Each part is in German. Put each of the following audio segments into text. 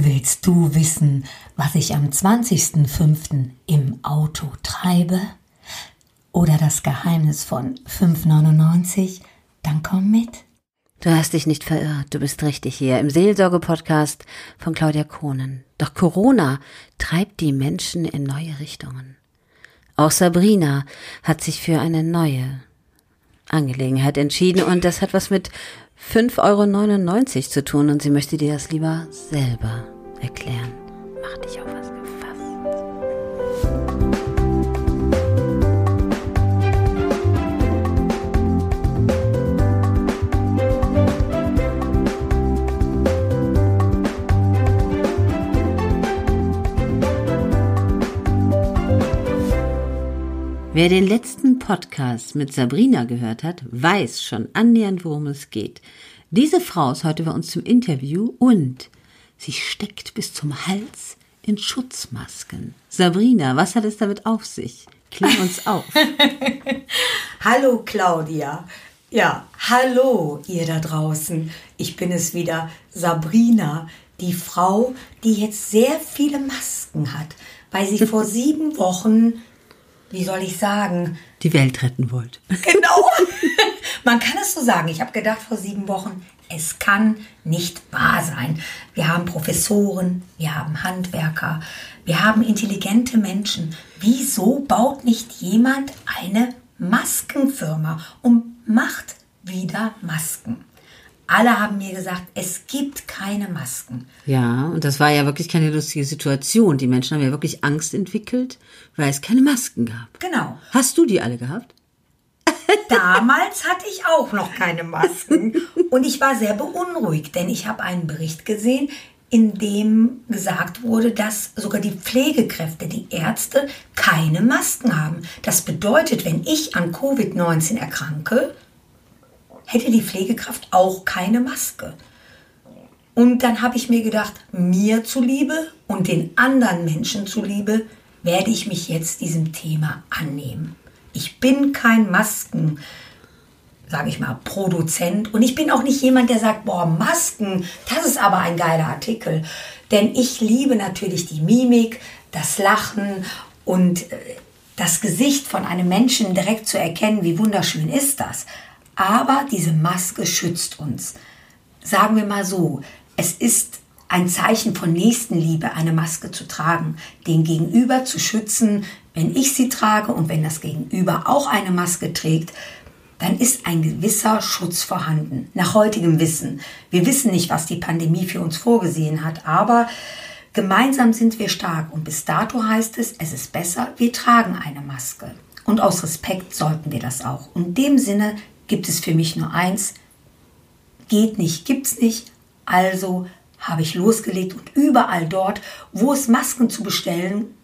Willst du wissen, was ich am 20.05. im Auto treibe? Oder das Geheimnis von 5,99? Dann komm mit. Du hast dich nicht verirrt, du bist richtig hier im Seelsorge-Podcast von Claudia Kohnen. Doch Corona treibt die Menschen in neue Richtungen. Auch Sabrina hat sich für eine neue Angelegenheit entschieden und das hat was mit 5,99 Euro zu tun und sie möchte dir das lieber selber erklären. Mach dich auf was gefasst. Wer den letzten Podcast mit Sabrina gehört hat, weiß schon annähernd, worum es geht. Diese Frau ist heute bei uns zum Interview und sie steckt bis zum Hals in Schutzmasken. Sabrina, was hat es damit auf sich? Klär uns auf. hallo Claudia. Ja, hallo ihr da draußen. Ich bin es wieder, Sabrina, die Frau, die jetzt sehr viele Masken hat, weil sie vor sieben Wochen wie soll ich sagen? Die Welt retten wollt. Genau. Man kann es so sagen. Ich habe gedacht vor sieben Wochen, es kann nicht wahr sein. Wir haben Professoren, wir haben Handwerker, wir haben intelligente Menschen. Wieso baut nicht jemand eine Maskenfirma und macht wieder Masken? Alle haben mir gesagt, es gibt keine Masken. Ja, und das war ja wirklich keine lustige Situation. Die Menschen haben ja wirklich Angst entwickelt, weil es keine Masken gab. Genau. Hast du die alle gehabt? Damals hatte ich auch noch keine Masken und ich war sehr beunruhigt, denn ich habe einen Bericht gesehen, in dem gesagt wurde, dass sogar die Pflegekräfte, die Ärzte keine Masken haben. Das bedeutet, wenn ich an Covid-19 erkranke, hätte die Pflegekraft auch keine Maske. Und dann habe ich mir gedacht, mir zuliebe und den anderen Menschen zuliebe, werde ich mich jetzt diesem Thema annehmen. Ich bin kein Masken, sage ich mal, Produzent und ich bin auch nicht jemand, der sagt, boah, Masken, das ist aber ein geiler Artikel. Denn ich liebe natürlich die Mimik, das Lachen und äh, das Gesicht von einem Menschen direkt zu erkennen, wie wunderschön ist das. Aber diese Maske schützt uns. Sagen wir mal so, es ist ein Zeichen von Nächstenliebe, eine Maske zu tragen, den Gegenüber zu schützen. Wenn ich sie trage und wenn das Gegenüber auch eine Maske trägt, dann ist ein gewisser Schutz vorhanden. Nach heutigem Wissen. Wir wissen nicht, was die Pandemie für uns vorgesehen hat, aber gemeinsam sind wir stark und bis dato heißt es, es ist besser, wir tragen eine Maske. Und aus Respekt sollten wir das auch. Und in dem Sinne gibt es für mich nur eins. Geht nicht, gibt's nicht. Also habe ich losgelegt und überall dort, wo es Masken zu bestellen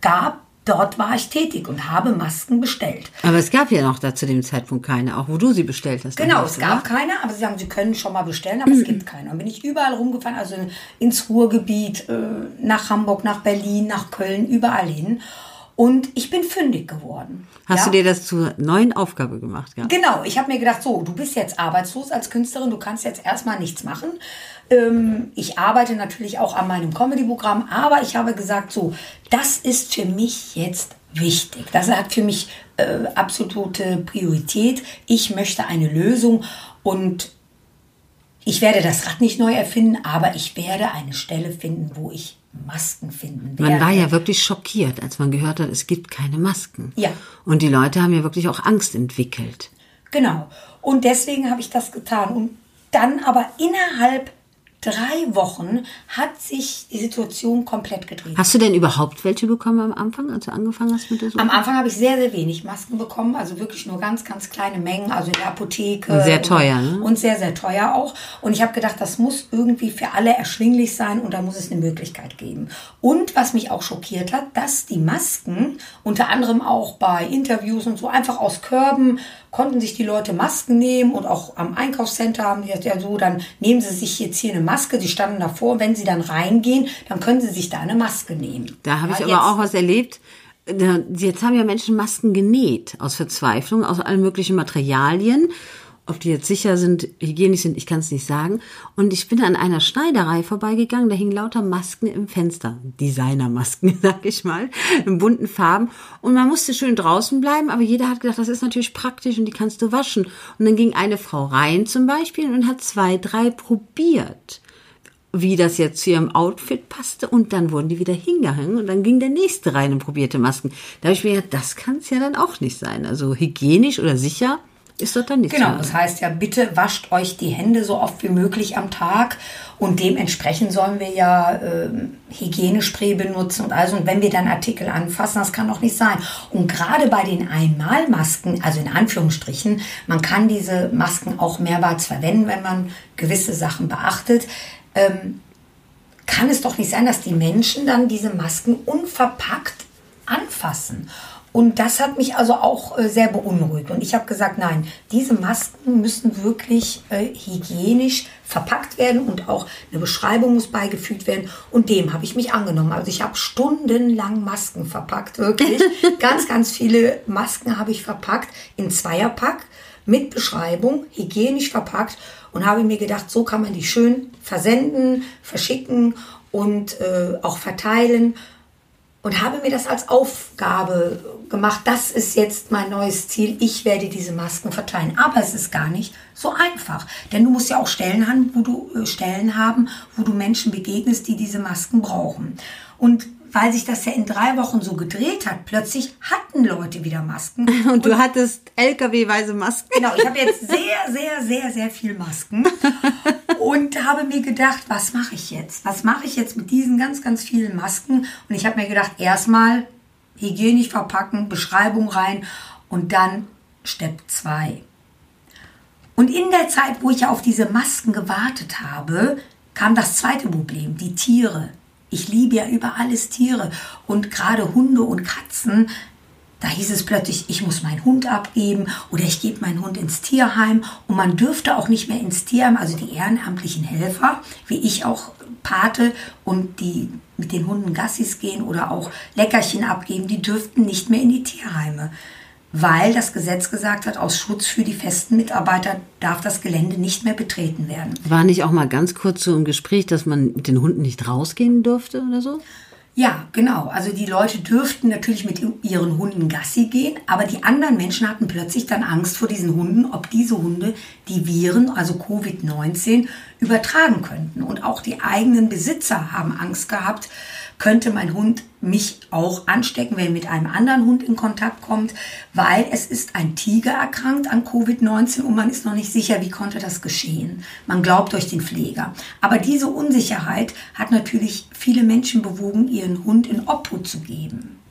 gab, dort war ich tätig und habe Masken bestellt. Aber es gab ja noch da zu dem Zeitpunkt keine, auch wo du sie bestellt hast. Genau, es gab oder? keine, aber sie sagen, sie können schon mal bestellen, aber mhm. es gibt keine. Und bin ich überall rumgefahren, also ins Ruhrgebiet, äh, nach Hamburg, nach Berlin, nach Köln, überall hin. Und ich bin fündig geworden. Hast ja? du dir das zur neuen Aufgabe gemacht? Ja? Genau, ich habe mir gedacht, so, du bist jetzt arbeitslos als Künstlerin, du kannst jetzt erstmal nichts machen. Ähm, ich arbeite natürlich auch an meinem Comedy-Programm, aber ich habe gesagt, so, das ist für mich jetzt wichtig. Das hat für mich äh, absolute Priorität. Ich möchte eine Lösung und ich werde das Rad nicht neu erfinden, aber ich werde eine Stelle finden, wo ich Masken finden werde. Man war ja wirklich schockiert, als man gehört hat, es gibt keine Masken. Ja. Und die Leute haben ja wirklich auch Angst entwickelt. Genau. Und deswegen habe ich das getan. Und dann aber innerhalb drei Wochen hat sich die Situation komplett gedreht. Hast du denn überhaupt welche bekommen am Anfang, als du angefangen hast mit der Suche? Am Anfang habe ich sehr, sehr wenig Masken bekommen, also wirklich nur ganz, ganz kleine Mengen, also in der Apotheke. Sehr teuer, ne? Und sehr, sehr teuer auch. Und ich habe gedacht, das muss irgendwie für alle erschwinglich sein und da muss es eine Möglichkeit geben. Und was mich auch schockiert hat, dass die Masken unter anderem auch bei Interviews und so einfach aus Körben konnten sich die Leute Masken nehmen und auch am Einkaufscenter haben die gesagt, ja so, dann nehmen sie sich jetzt hier eine Maske, die standen davor, wenn sie dann reingehen, dann können sie sich da eine Maske nehmen. Da habe ich ja, aber auch was erlebt. Jetzt haben ja Menschen Masken genäht aus Verzweiflung, aus allen möglichen Materialien. Ob die jetzt sicher sind, hygienisch sind, ich kann es nicht sagen. Und ich bin an einer Schneiderei vorbeigegangen, da hingen lauter Masken im Fenster. Designermasken, sag ich mal, in bunten Farben. Und man musste schön draußen bleiben, aber jeder hat gedacht, das ist natürlich praktisch und die kannst du waschen. Und dann ging eine Frau rein zum Beispiel und hat zwei, drei probiert wie das jetzt zu ihrem Outfit passte und dann wurden die wieder hingehangen und dann ging der nächste rein und probierte Masken. Da habe ich mir gedacht, das kann es ja dann auch nicht sein. Also hygienisch oder sicher ist das dann nicht Genau, das heißt ja, bitte wascht euch die Hände so oft wie möglich am Tag und dementsprechend sollen wir ja äh, Hygienespray benutzen und also und wenn wir dann Artikel anfassen, das kann doch nicht sein. Und gerade bei den Einmalmasken, also in Anführungsstrichen, man kann diese Masken auch mehrmals verwenden, wenn man gewisse Sachen beachtet. Ähm, kann es doch nicht sein, dass die Menschen dann diese Masken unverpackt anfassen. Und das hat mich also auch äh, sehr beunruhigt. Und ich habe gesagt, nein, diese Masken müssen wirklich äh, hygienisch verpackt werden und auch eine Beschreibung muss beigefügt werden. Und dem habe ich mich angenommen. Also ich habe stundenlang Masken verpackt, wirklich. ganz, ganz viele Masken habe ich verpackt in Zweierpack mit Beschreibung, hygienisch verpackt und habe mir gedacht, so kann man die schön versenden, verschicken und äh, auch verteilen und habe mir das als Aufgabe gemacht. Das ist jetzt mein neues Ziel. Ich werde diese Masken verteilen. Aber es ist gar nicht so einfach. Denn du musst ja auch Stellen haben, wo du äh, Stellen haben, wo du Menschen begegnest, die diese Masken brauchen. Und weil sich das ja in drei Wochen so gedreht hat, plötzlich hatten Leute wieder Masken. Und, und du hattest LKW-weise Masken. Genau, ich habe jetzt sehr, sehr, sehr, sehr viel Masken und habe mir gedacht, was mache ich jetzt? Was mache ich jetzt mit diesen ganz, ganz vielen Masken? Und ich habe mir gedacht, erstmal hygienisch verpacken, Beschreibung rein und dann Step 2. Und in der Zeit, wo ich auf diese Masken gewartet habe, kam das zweite Problem, die Tiere. Ich liebe ja über alles Tiere. Und gerade Hunde und Katzen. Da hieß es plötzlich, ich muss meinen Hund abgeben oder ich gebe meinen Hund ins Tierheim. Und man dürfte auch nicht mehr ins Tierheim, also die ehrenamtlichen Helfer, wie ich auch Pate und die mit den Hunden Gassis gehen oder auch Leckerchen abgeben, die dürften nicht mehr in die Tierheime weil das Gesetz gesagt hat, aus Schutz für die festen Mitarbeiter darf das Gelände nicht mehr betreten werden. War nicht auch mal ganz kurz so im Gespräch, dass man mit den Hunden nicht rausgehen durfte oder so? Ja, genau. Also die Leute dürften natürlich mit ihren Hunden Gassi gehen, aber die anderen Menschen hatten plötzlich dann Angst vor diesen Hunden, ob diese Hunde die Viren, also Covid-19, übertragen könnten. Und auch die eigenen Besitzer haben Angst gehabt, könnte mein Hund mich auch anstecken, wenn er mit einem anderen Hund in Kontakt kommt, weil es ist ein Tiger erkrankt an Covid-19 und man ist noch nicht sicher, wie konnte das geschehen. Man glaubt durch den Pfleger. Aber diese Unsicherheit hat natürlich viele Menschen bewogen, ihren Hund in Obhut zu geben.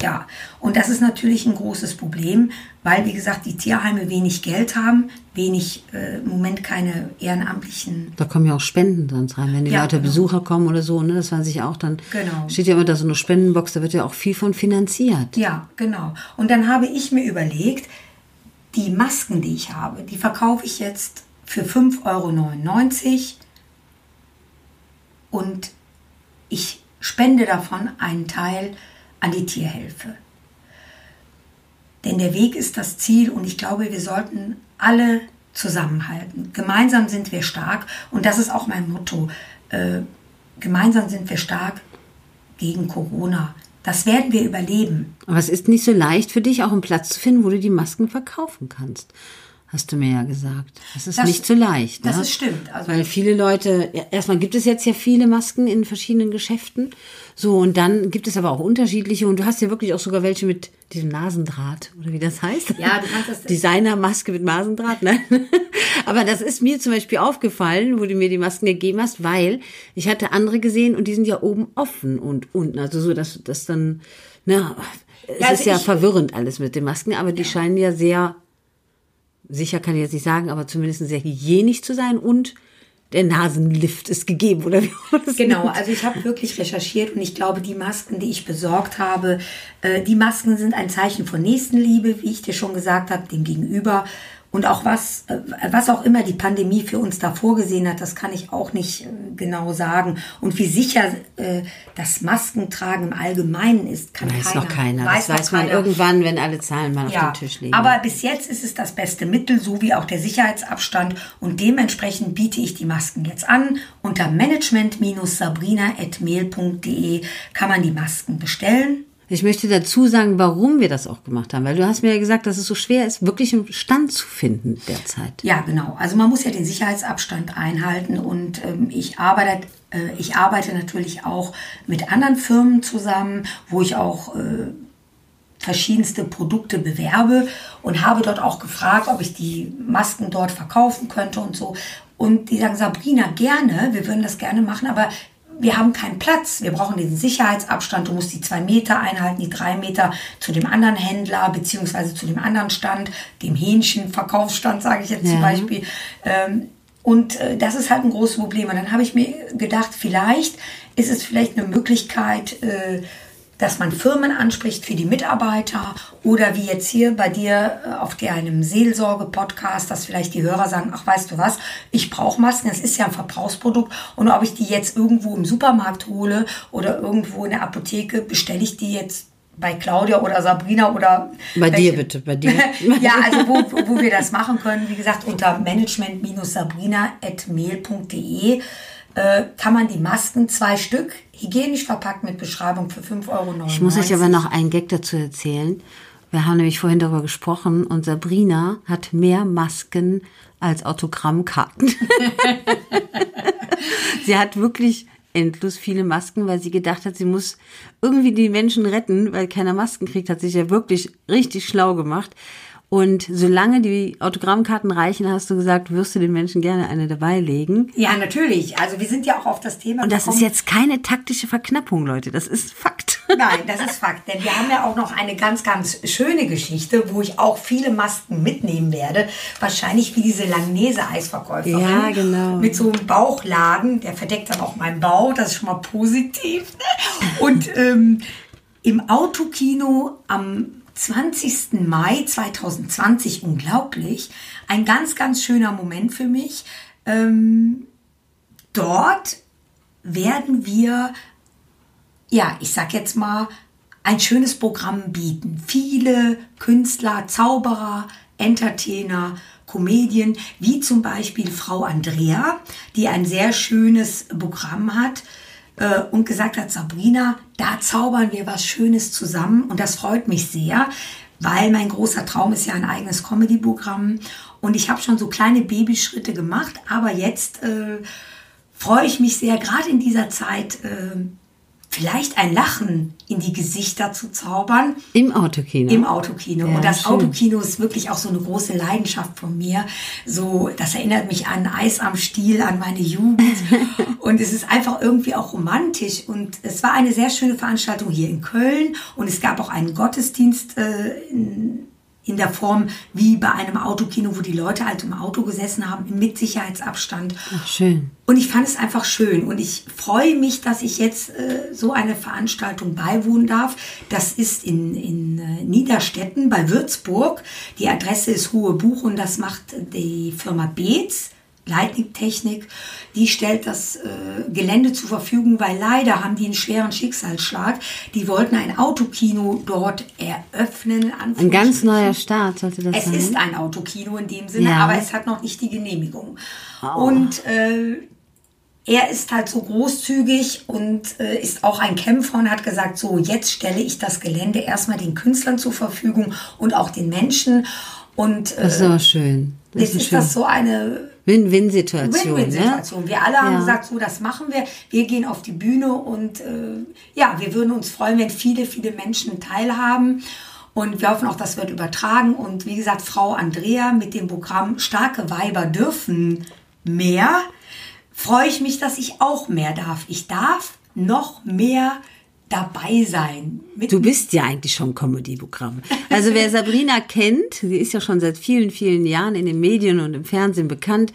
Ja, und das ist natürlich ein großes Problem, weil, wie gesagt, die Tierheime wenig Geld haben, wenig, äh, im Moment keine ehrenamtlichen. Da kommen ja auch Spenden sonst rein, wenn die ja, Leute genau. Besucher kommen oder so, ne, das weiß ich auch, dann genau. steht ja immer da so eine Spendenbox, da wird ja auch viel von finanziert. Ja, genau. Und dann habe ich mir überlegt, die Masken, die ich habe, die verkaufe ich jetzt für 5,99 Euro und ich spende davon einen Teil an die Tierhilfe. Denn der Weg ist das Ziel und ich glaube, wir sollten alle zusammenhalten. Gemeinsam sind wir stark und das ist auch mein Motto. Äh, gemeinsam sind wir stark gegen Corona. Das werden wir überleben. Aber es ist nicht so leicht für dich, auch einen Platz zu finden, wo du die Masken verkaufen kannst hast du mir ja gesagt. Das ist das, nicht so leicht. Das ne? ist stimmt. Also Weil viele Leute, erstmal gibt es jetzt ja viele Masken in verschiedenen Geschäften. So, und dann gibt es aber auch unterschiedliche. Und du hast ja wirklich auch sogar welche mit diesem Nasendraht, oder wie das heißt. Ja, du kannst das. Designermaske mit Nasendraht, ne? aber das ist mir zum Beispiel aufgefallen, wo du mir die Masken gegeben hast, weil ich hatte andere gesehen und die sind ja oben offen und unten. Also so, dass das dann, na, es ja, also ist ja verwirrend alles mit den Masken, aber die ja. scheinen ja sehr sicher kann ich jetzt nicht sagen, aber zumindest sehr hygienisch zu sein und der Nasenlift ist gegeben oder wie das Genau, nennt. also ich habe wirklich recherchiert und ich glaube, die Masken, die ich besorgt habe, äh, die Masken sind ein Zeichen von Nächstenliebe, wie ich dir schon gesagt habe, dem Gegenüber. Und auch was, äh, was auch immer die Pandemie für uns da vorgesehen hat, das kann ich auch nicht äh, genau sagen. Und wie sicher äh, das Maskentragen im Allgemeinen ist, kann weiß keiner. noch keiner. Weiß das noch weiß man keiner. irgendwann, wenn alle Zahlen mal Ja, auf dem Tisch liegen. aber bis jetzt ist es das beste Mittel, so wie auch der Sicherheitsabstand. Und dementsprechend biete ich die Masken jetzt an. Unter management-sabrina.mail.de kann man die Masken bestellen. Ich möchte dazu sagen, warum wir das auch gemacht haben, weil du hast mir ja gesagt, dass es so schwer ist, wirklich einen Stand zu finden derzeit. Ja, genau. Also man muss ja den Sicherheitsabstand einhalten und ähm, ich arbeite, äh, ich arbeite natürlich auch mit anderen Firmen zusammen, wo ich auch äh, verschiedenste Produkte bewerbe und habe dort auch gefragt, ob ich die Masken dort verkaufen könnte und so. Und die sagen, Sabrina, gerne, wir würden das gerne machen, aber wir haben keinen Platz. Wir brauchen diesen Sicherheitsabstand. Du musst die zwei Meter einhalten, die drei Meter zu dem anderen Händler beziehungsweise zu dem anderen Stand, dem Hähnchenverkaufsstand, sage ich jetzt zum Ja. Beispiel. Ähm, und äh, das ist halt ein großes Problem. Und dann habe ich mir gedacht, vielleicht ist es vielleicht eine Möglichkeit, äh, dass man Firmen anspricht für die Mitarbeiter oder wie jetzt hier bei dir äh, auf deinem Seelsorge-Podcast, dass vielleicht die Hörer sagen, ach weißt du was, ich brauche Masken, das ist ja ein Verbrauchsprodukt. Und ob ich die jetzt irgendwo im Supermarkt hole oder irgendwo in der Apotheke, bestelle ich die jetzt bei Claudia oder Sabrina oder Bei dir welche- bitte, bei dir. ja, also wo, wo wir das machen können, wie gesagt, unter management-sabrina.mail.de äh, kann man die Masken, zwei Stück, hygienisch verpackt mit Beschreibung für 5,99 Euro. Ich muss euch aber noch einen Gag dazu erzählen. Wir haben nämlich vorhin darüber gesprochen und Sabrina hat mehr Masken als Autogrammkarten. sie hat wirklich endlos viele Masken, weil sie gedacht hat, sie muss irgendwie die Menschen retten, weil keiner Masken kriegt, hat sich ja wirklich richtig schlau gemacht. Und solange die Autogrammkarten reichen, hast du gesagt, wirst du den Menschen gerne eine dabei legen. Ja, natürlich. Also wir sind ja auch auf das Thema Und das ist gekommen. jetzt keine taktische Verknappung, Leute. Das ist Fakt. Nein, das ist Fakt. Denn wir haben ja auch noch eine ganz, ganz schöne Geschichte, wo ich auch viele Masken mitnehmen werde. Wahrscheinlich wie diese Langnese-Eisverkäuferin. Ja, genau. Mit so einem Bauchladen. Der verdeckt dann auch meinen Bauch. Das ist schon mal positiv. Ne? Und ähm, im Autokino am 20. Mai 2020, unglaublich, ein ganz, ganz schöner Moment für mich. Ähm, dort werden wir ja, ich sag jetzt mal, ein schönes Programm bieten. Viele Künstler, Zauberer, Entertainer, Comedien, wie zum Beispiel Frau Andrea, die ein sehr schönes Programm hat äh, und gesagt hat, Sabrina, da zaubern wir was Schönes zusammen. Und das freut mich sehr, weil mein großer Traum ist ja ein eigenes Comedy-Programm. Und ich habe schon so kleine Babyschritte gemacht, aber jetzt äh, freue ich mich sehr, gerade in dieser Zeit, äh, vielleicht ein Lachen in die Gesichter zu zaubern Im Autokino. im Autokino. Ja, und das schön. Autokino ist wirklich auch so eine große Leidenschaft von mir. So, das erinnert mich an Eis am Stiel, an meine Jugend. und es ist einfach irgendwie auch romantisch. Und es war eine sehr schöne Veranstaltung hier in Köln. Und es gab auch einen Gottesdienst äh, in, in der Form wie bei einem Autokino, wo die Leute halt im Auto gesessen haben, mit Sicherheitsabstand. Ach, schön. Und ich fand es einfach schön und ich freue mich, dass ich jetzt äh, so eine Veranstaltung beiwohnen darf. Das ist in, in äh, Niederstetten bei Würzburg. Die Adresse ist Hohe Buch und das macht die Firma Beetz. Lightning-Technik, die stellt das äh, Gelände zur Verfügung, weil leider haben die einen schweren Schicksalsschlag. Die wollten ein Autokino dort eröffnen. Ein ganz neuer Start sollte das Es sein. ist ein Autokino in dem Sinne, Ja. aber es hat noch nicht die Genehmigung. Oh. Und äh, er ist halt so großzügig und äh, ist auch ein Kämpfer und hat gesagt, so jetzt stelle ich das Gelände erstmal den Künstlern zur Verfügung und auch den Menschen. Und äh, das ist aber schön. Das ist, ist schön. das so eine Win-Win-Situation. Ne? Win-Win-Situation. Wir alle haben Ja. gesagt, so, das machen wir. Wir gehen auf die Bühne und äh, ja, wir würden uns freuen, wenn viele, viele Menschen teilhaben. Und wir hoffen auch, das wird übertragen. Und wie gesagt, Frau Andrea mit dem Programm Starke Weiber dürfen mehr, freue ich mich, dass ich auch mehr darf. Ich darf noch mehr dabei sein. Mit Du bist ja eigentlich schon Comedy-Programm. Also wer Sabrina kennt, sie ist ja schon seit vielen, vielen Jahren in den Medien und im Fernsehen bekannt.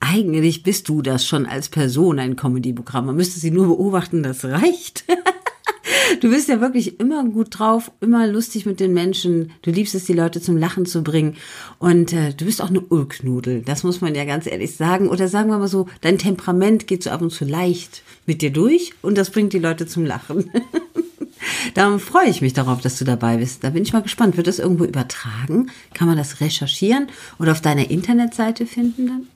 Eigentlich bist du das schon als Person ein Comedy-Programm. Man müsste sie nur beobachten, das reicht. Du bist ja wirklich immer gut drauf, immer lustig mit den Menschen. Du liebst es, die Leute zum Lachen zu bringen. Und äh, du bist auch eine Ulknudel. Das muss man ja ganz ehrlich sagen. Oder sagen wir mal so, dein Temperament geht so ab und zu leicht mit dir durch und das bringt die Leute zum Lachen. Darum freue ich mich darauf, dass du dabei bist. Da bin ich mal gespannt. Wird das irgendwo übertragen? Kann man das recherchieren oder auf deiner Internetseite finden dann?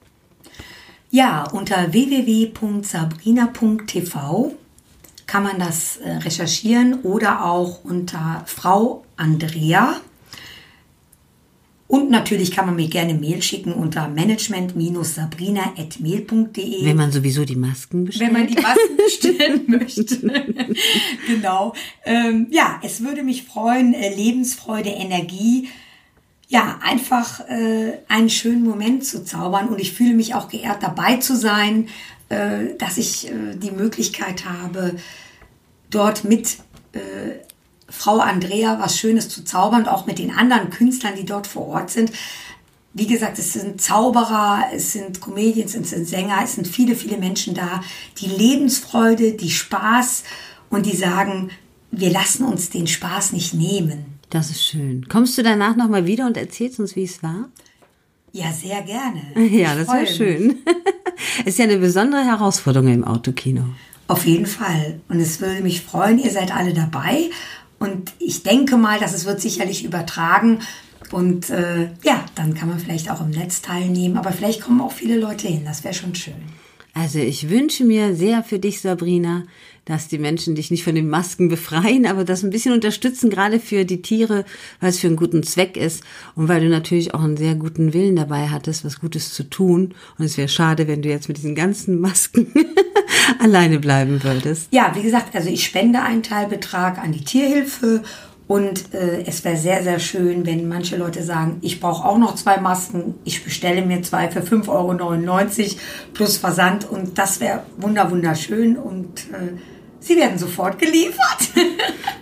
Ja, unter www.sabrina.tv kann man das äh, recherchieren oder auch unter Frau Andrea. Und natürlich kann man mir gerne Mail schicken unter management-sabrina.mail.de. Wenn man sowieso die Masken bestellt. Wenn man die Masken bestellen möchte. genau. Ähm, ja, es würde mich freuen, äh, Lebensfreude, Energie ja, einfach äh, einen schönen Moment zu zaubern. Und ich fühle mich auch geehrt, dabei zu sein, dass ich äh, die Möglichkeit habe, dort mit äh, Frau Andrea was Schönes zu zaubern, auch mit den anderen Künstlern, die dort vor Ort sind. Wie gesagt, es sind Zauberer, es sind Comedians, es sind Sänger, es sind viele, viele Menschen da, die Lebensfreude, die Spaß und die sagen, wir lassen uns den Spaß nicht nehmen. Das ist schön. Kommst du danach nochmal wieder und erzählst uns, wie es war? Ja, sehr gerne. Ja, das wäre schön. ist ja eine besondere Herausforderung im Autokino. Auf jeden Fall. Und es würde mich freuen, ihr seid alle dabei. Und ich denke mal, dass es wird sicherlich übertragen. Und äh, ja, dann kann man vielleicht auch im Netz teilnehmen. Aber vielleicht kommen auch viele Leute hin. Das wäre schon schön. Also ich wünsche mir sehr für dich, Sabrina, dass die Menschen dich nicht von den Masken befreien, aber das ein bisschen unterstützen, gerade für die Tiere, weil es für einen guten Zweck ist und weil du natürlich auch einen sehr guten Willen dabei hattest, was Gutes zu tun. Und es wäre schade, wenn du jetzt mit diesen ganzen Masken alleine bleiben würdest. Ja, wie gesagt, also ich spende einen Teilbetrag an die Tierhilfe und äh, es wäre sehr, sehr schön, wenn manche Leute sagen, ich brauche auch noch zwei Masken, ich bestelle mir zwei für 5,99 Euro plus Versand und das wäre wunder, wunderschön und äh, sie werden sofort geliefert.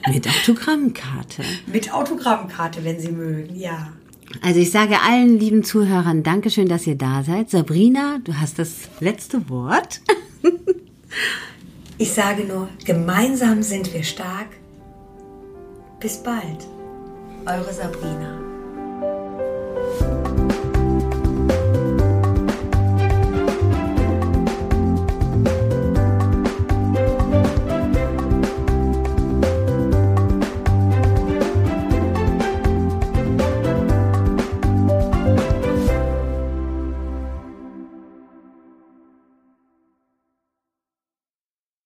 Mit Autogrammkarte. Mit Autogrammkarte, wenn Sie mögen, ja. Also ich sage allen lieben Zuhörern Dankeschön, dass ihr da seid. Sabrina, du hast das letzte Wort. ich sage nur, gemeinsam sind wir stark bis bald, eure Sabrina.